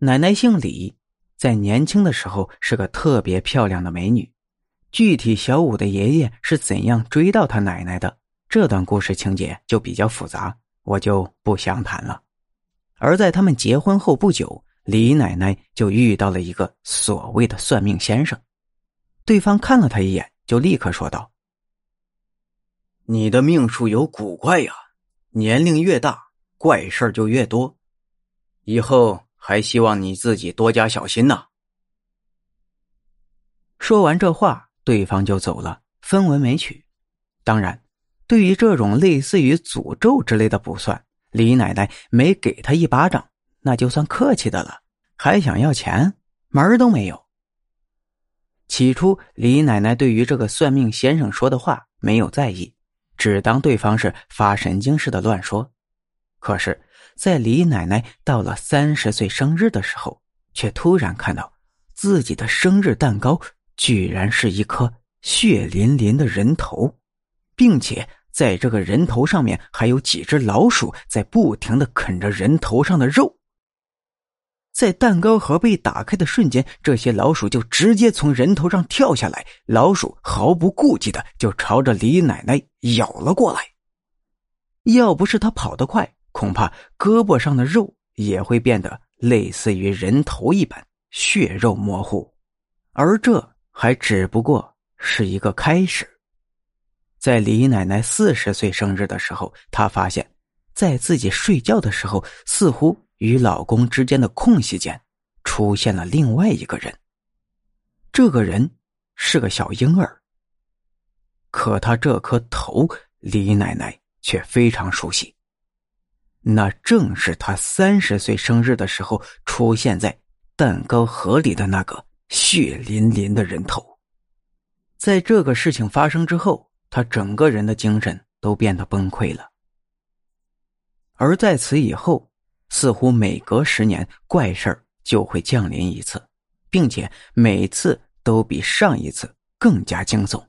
奶奶姓李，在年轻的时候是个特别漂亮的美女。具体小五的爷爷是怎样追到他奶奶的，这段故事情节就比较复杂，我就不详谈了。而在他们结婚后不久，李奶奶就遇到了一个所谓的算命先生。对方看了他一眼，就立刻说道：“你的命数有古怪呀，年龄越大，怪事就越多。以后还希望你自己多加小心呐。”说完这话。对方就走了，分文没取。当然，对于这种类似于诅咒之类的卜算，李奶奶没给他一巴掌，那就算客气的了。还想要钱，门儿都没有。起初，李奶奶对于这个算命先生说的话没有在意，只当对方是发神经似的乱说。可是，在李奶奶到了三十岁生日的时候，却突然看到自己的生日蛋糕。居然是一颗血淋淋的人头，并且在这个人头上面还有几只老鼠在不停的啃着人头上的肉。在蛋糕盒被打开的瞬间，这些老鼠就直接从人头上跳下来，老鼠毫不顾忌的就朝着李奶奶咬了过来。要不是他跑得快，恐怕胳膊上的肉也会变得类似于人头一般血肉模糊，而这。还只不过是一个开始。在李奶奶四十岁生日的时候，她发现，在自己睡觉的时候，似乎与老公之间的空隙间出现了另外一个人。这个人是个小婴儿。可他这颗头，李奶奶却非常熟悉，那正是他三十岁生日的时候出现在蛋糕盒里的那个。血淋淋的人头，在这个事情发生之后，他整个人的精神都变得崩溃了。而在此以后，似乎每隔十年怪事就会降临一次，并且每次都比上一次更加惊悚。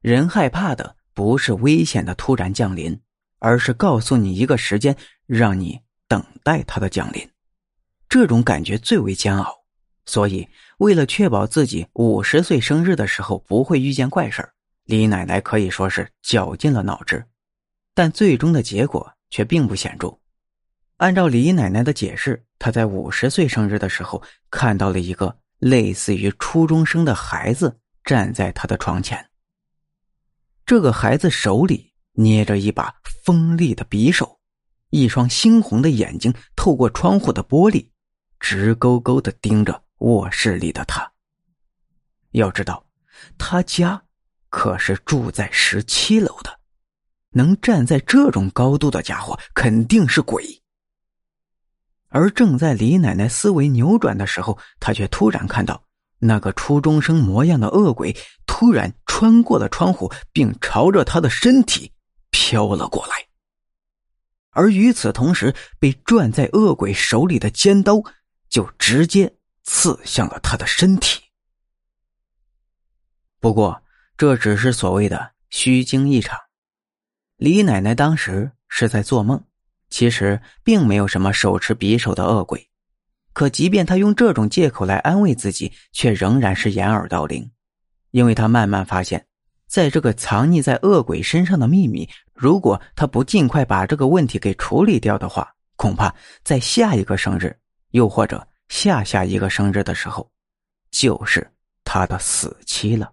人害怕的不是危险的突然降临，而是告诉你一个时间，让你等待它的降临。这种感觉最为煎熬。所以，为了确保自己五十岁生日的时候不会遇见怪事李奶奶可以说是绞尽了脑汁，但最终的结果却并不显著。按照李奶奶的解释，她在五十岁生日的时候看到了一个类似于初中生的孩子站在她的床前。这个孩子手里捏着一把锋利的匕首，一双猩红的眼睛透过窗户的玻璃，直勾勾的盯着。卧室里的他，要知道，他家可是住在十七楼的，能站在这种高度的家伙肯定是鬼。而正在李奶奶思维扭转的时候，她却突然看到那个初中生模样的恶鬼突然穿过了窗户，并朝着他的身体飘了过来。而与此同时，被攥在恶鬼手里的尖刀就直接。刺向了他的身体。不过，这只是所谓的虚惊一场。李奶奶当时是在做梦，其实并没有什么手持匕首的恶鬼。可即便她用这种借口来安慰自己，却仍然是掩耳盗铃，因为她慢慢发现，在这个藏匿在恶鬼身上的秘密，如果他不尽快把这个问题给处理掉的话，恐怕在下一个生日，又或者……下下一个生日的时候，就是他的死期了。